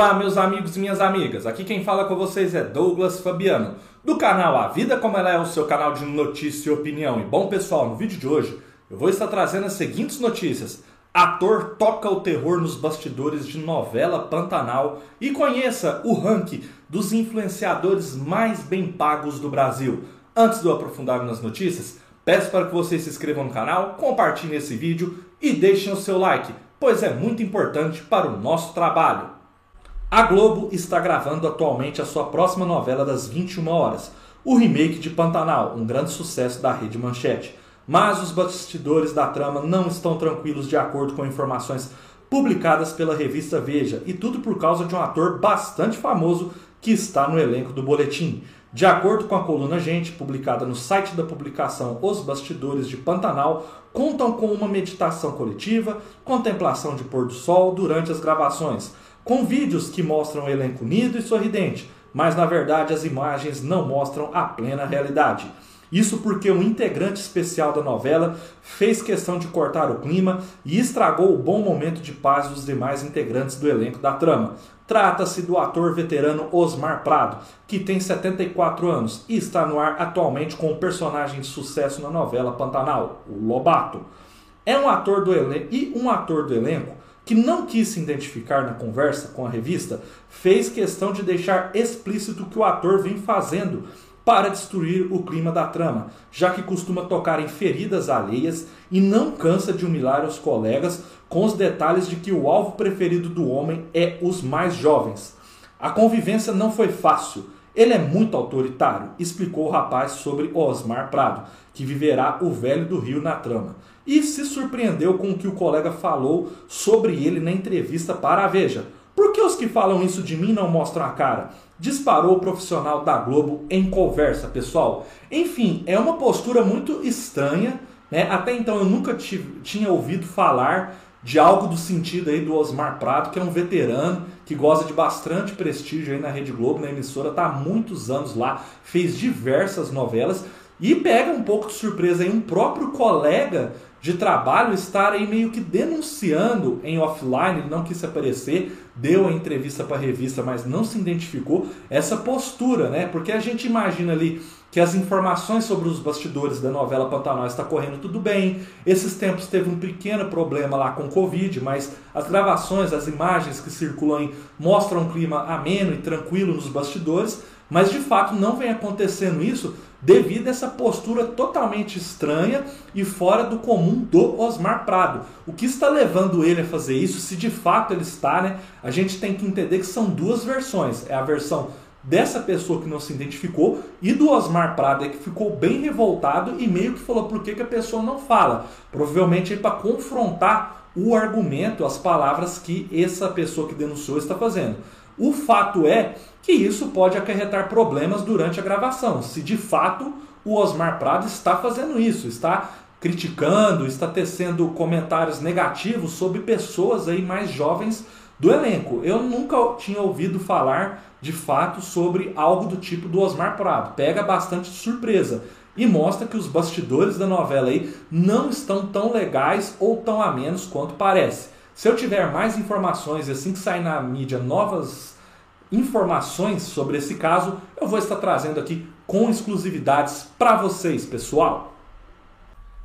Olá, meus amigos e minhas amigas. Aqui quem fala com vocês é Douglas Fabiano, do canal A Vida Como Ela É, o seu canal de notícia e opinião. E bom, pessoal, no vídeo de hoje eu vou estar trazendo as seguintes notícias. Ator toca o terror nos bastidores de novela Pantanal e conheça o ranking dos influenciadores mais bem pagos do Brasil. Antes de eu aprofundar nas notícias, peço para que vocês se inscrevam no canal, compartilhem esse vídeo e deixem o seu like, pois é muito importante para o nosso trabalho. A Globo está gravando atualmente a sua próxima novela das 21 horas, o remake de Pantanal, um grande sucesso da rede Manchete. Mas os bastidores da trama não estão tranquilos de acordo com informações publicadas pela revista Veja, e tudo por causa de um ator bastante famoso que está no elenco do boletim. De acordo com a coluna Gente, publicada no site da publicação Os Bastidores de Pantanal, contam com uma meditação coletiva, contemplação de pôr do sol durante as gravações com vídeos que mostram o elenco unido e sorridente, mas na verdade as imagens não mostram a plena realidade. Isso porque um integrante especial da novela fez questão de cortar o clima e estragou o bom momento de paz dos demais integrantes do elenco da trama. Trata-se do ator veterano Osmar Prado, que tem 74 anos e está no ar atualmente com o um personagem de sucesso na novela Pantanal, o Lobato. É um ator do elenco e um ator do elenco que não quis se identificar na conversa com a revista, fez questão de deixar explícito que o ator vem fazendo para destruir o clima da trama, já que costuma tocar em feridas alheias e não cansa de humilhar os colegas com os detalhes de que o alvo preferido do homem é os mais jovens. A convivência não foi fácil. Ele é muito autoritário, explicou o rapaz sobre Osmar Prado, que viverá o velho do Rio na trama e se surpreendeu com o que o colega falou sobre ele na entrevista para a Veja. Por que os que falam isso de mim não mostram a cara? Disparou o profissional da Globo em conversa, pessoal. Enfim, é uma postura muito estranha, né? Até então eu nunca tive, tinha ouvido falar de algo do sentido aí do Osmar Prado, que é um veterano que goza de bastante prestígio aí na Rede Globo, na emissora, está há muitos anos lá, fez diversas novelas e pega um pouco de surpresa aí um próprio colega de trabalho estar aí meio que denunciando em offline, ele não quis aparecer, deu a entrevista para a revista, mas não se identificou essa postura, né? Porque a gente imagina ali que as informações sobre os bastidores da novela Pantanal está correndo tudo bem. Esses tempos teve um pequeno problema lá com Covid, mas as gravações, as imagens que circulam mostram um clima ameno e tranquilo nos bastidores, mas de fato não vem acontecendo isso devido a essa postura totalmente estranha e fora do comum do Osmar Prado. O que está levando ele a fazer isso, se de fato ele está, né? A gente tem que entender que são duas versões. É a versão dessa pessoa que não se identificou e do Osmar Prado, que ficou bem revoltado e meio que falou por que, que a pessoa não fala. Provavelmente é para confrontar o argumento, as palavras que essa pessoa que denunciou está fazendo. O fato é que isso pode acarretar problemas durante a gravação, se de fato o Osmar Prado está fazendo isso, está criticando, está tecendo comentários negativos sobre pessoas aí mais jovens do elenco. Eu nunca tinha ouvido falar de fato sobre algo do tipo do Osmar Prado. Pega bastante surpresa e mostra que os bastidores da novela aí não estão tão legais ou tão a menos quanto parece. Se eu tiver mais informações assim que sair na mídia novas informações sobre esse caso, eu vou estar trazendo aqui com exclusividades para vocês, pessoal.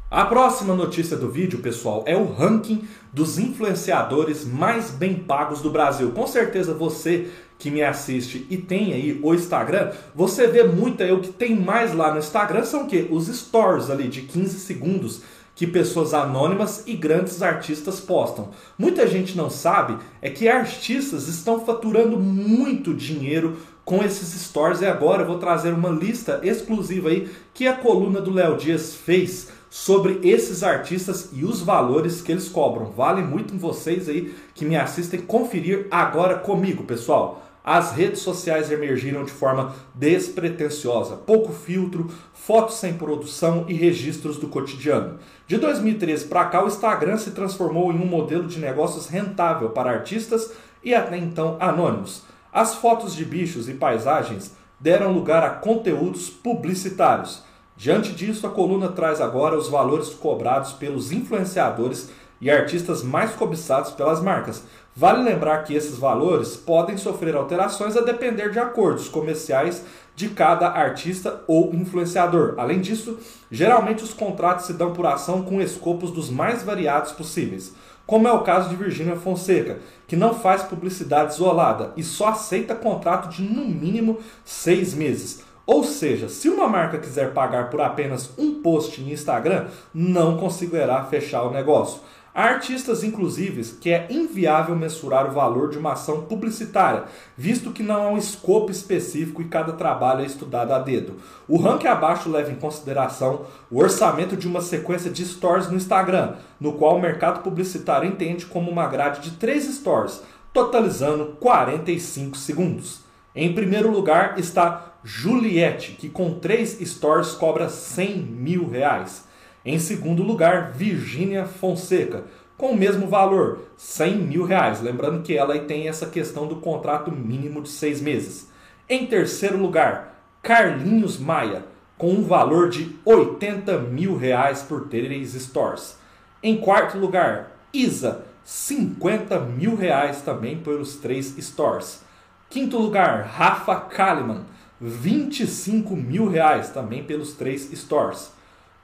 A próxima notícia do vídeo, pessoal, é o ranking dos influenciadores mais bem pagos do Brasil. Com certeza você que me assiste e tem aí o Instagram, você vê muito aí o que tem mais lá no Instagram são o quê? Os stories ali de 15 segundos que pessoas anônimas e grandes artistas postam. Muita gente não sabe é que artistas estão faturando muito dinheiro com esses stories e agora eu vou trazer uma lista exclusiva aí que a coluna do Léo Dias fez sobre esses artistas e os valores que eles cobram. Vale muito vocês aí que me assistem conferir agora comigo, pessoal as redes sociais emergiram de forma despretensiosa, pouco filtro, fotos sem produção e registros do cotidiano. De 2013 para cá, o Instagram se transformou em um modelo de negócios rentável para artistas e até então anônimos. As fotos de bichos e paisagens deram lugar a conteúdos publicitários. Diante disso, a coluna traz agora os valores cobrados pelos influenciadores e artistas mais cobiçados pelas marcas. Vale lembrar que esses valores podem sofrer alterações a depender de acordos comerciais de cada artista ou influenciador. Além disso, geralmente os contratos se dão por ação com escopos dos mais variados possíveis, como é o caso de Virginia Fonseca, que não faz publicidade isolada e só aceita contrato de no mínimo seis meses. Ou seja, se uma marca quiser pagar por apenas um post no Instagram, não conseguirá fechar o negócio. Há artistas, inclusive, que é inviável mensurar o valor de uma ação publicitária, visto que não há um escopo específico e cada trabalho é estudado a dedo. O ranking abaixo leva em consideração o orçamento de uma sequência de stories no Instagram, no qual o mercado publicitário entende como uma grade de 3 stories, totalizando 45 segundos. Em primeiro lugar está Juliette, que com 3 stories cobra 100 mil reais. Em segundo lugar, Virgínia Fonseca, com o mesmo valor, 100 mil reais. Lembrando que ela tem essa questão do contrato mínimo de seis meses. Em terceiro lugar, Carlinhos Maia, com um valor de 80 mil reais por três stores. Em quarto lugar, Isa, 50 mil reais também pelos três stores. Quinto lugar, Rafa Kalimann, 25 mil reais também pelos três stores.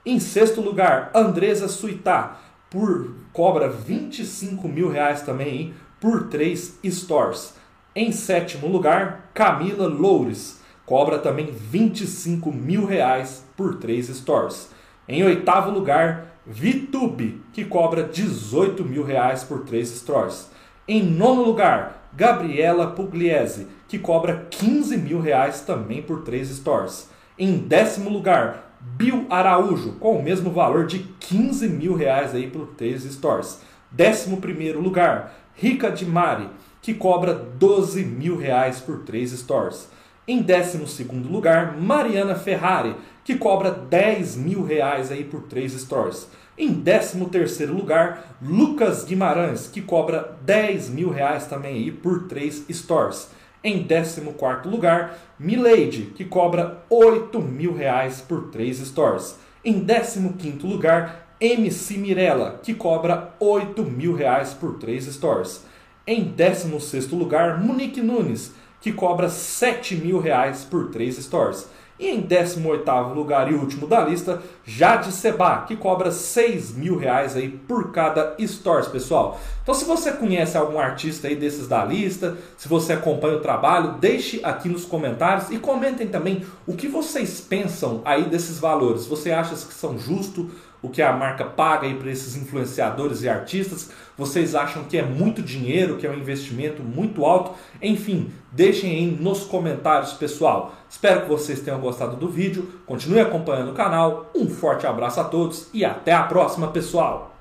Em sexto lugar, Andresa Suitá, por cobra 25 mil reais também hein, por três stores. Em sétimo lugar, Camila Loures, cobra também 25 mil reais por três stores. Em oitavo lugar, Vitube, que cobra 18 mil reais por três stores. Em nono lugar, Gabriela Pugliese, que cobra 15 mil reais também por três stores. Em décimo lugar, Bill Araújo, com o mesmo valor de 15 mil reais aí por três stores. Décimo primeiro lugar, Rica de Mari, que cobra 12 mil reais por três stores. Em décimo segundo lugar, Mariana Ferrari, que cobra 10 mil reais aí por três stores. Em décimo terceiro lugar, Lucas Guimarães, que cobra 10 mil reais também aí por três stores. Em 14 lugar, Milady, que cobra 8 mil reais por 3 stores. Em 15 lugar, MC Mirella, que cobra 8 mil reais por 3 stores. Em 16 lugar, Monique Nunes, que cobra 7 mil reais por 3 stores. E em 18º lugar e último da lista, Jade Seba, que cobra 6 mil reais aí por cada Stores, pessoal. Então se você conhece algum artista aí desses da lista, se você acompanha o trabalho, deixe aqui nos comentários e comentem também o que vocês pensam aí desses valores. Você acha que são justos? O que a marca paga aí para esses influenciadores e artistas? Vocês acham que é muito dinheiro, que é um investimento muito alto? Enfim, deixem aí nos comentários, pessoal. Espero que vocês tenham gostado do vídeo. Continue acompanhando o canal. Um forte abraço a todos e até a próxima, pessoal!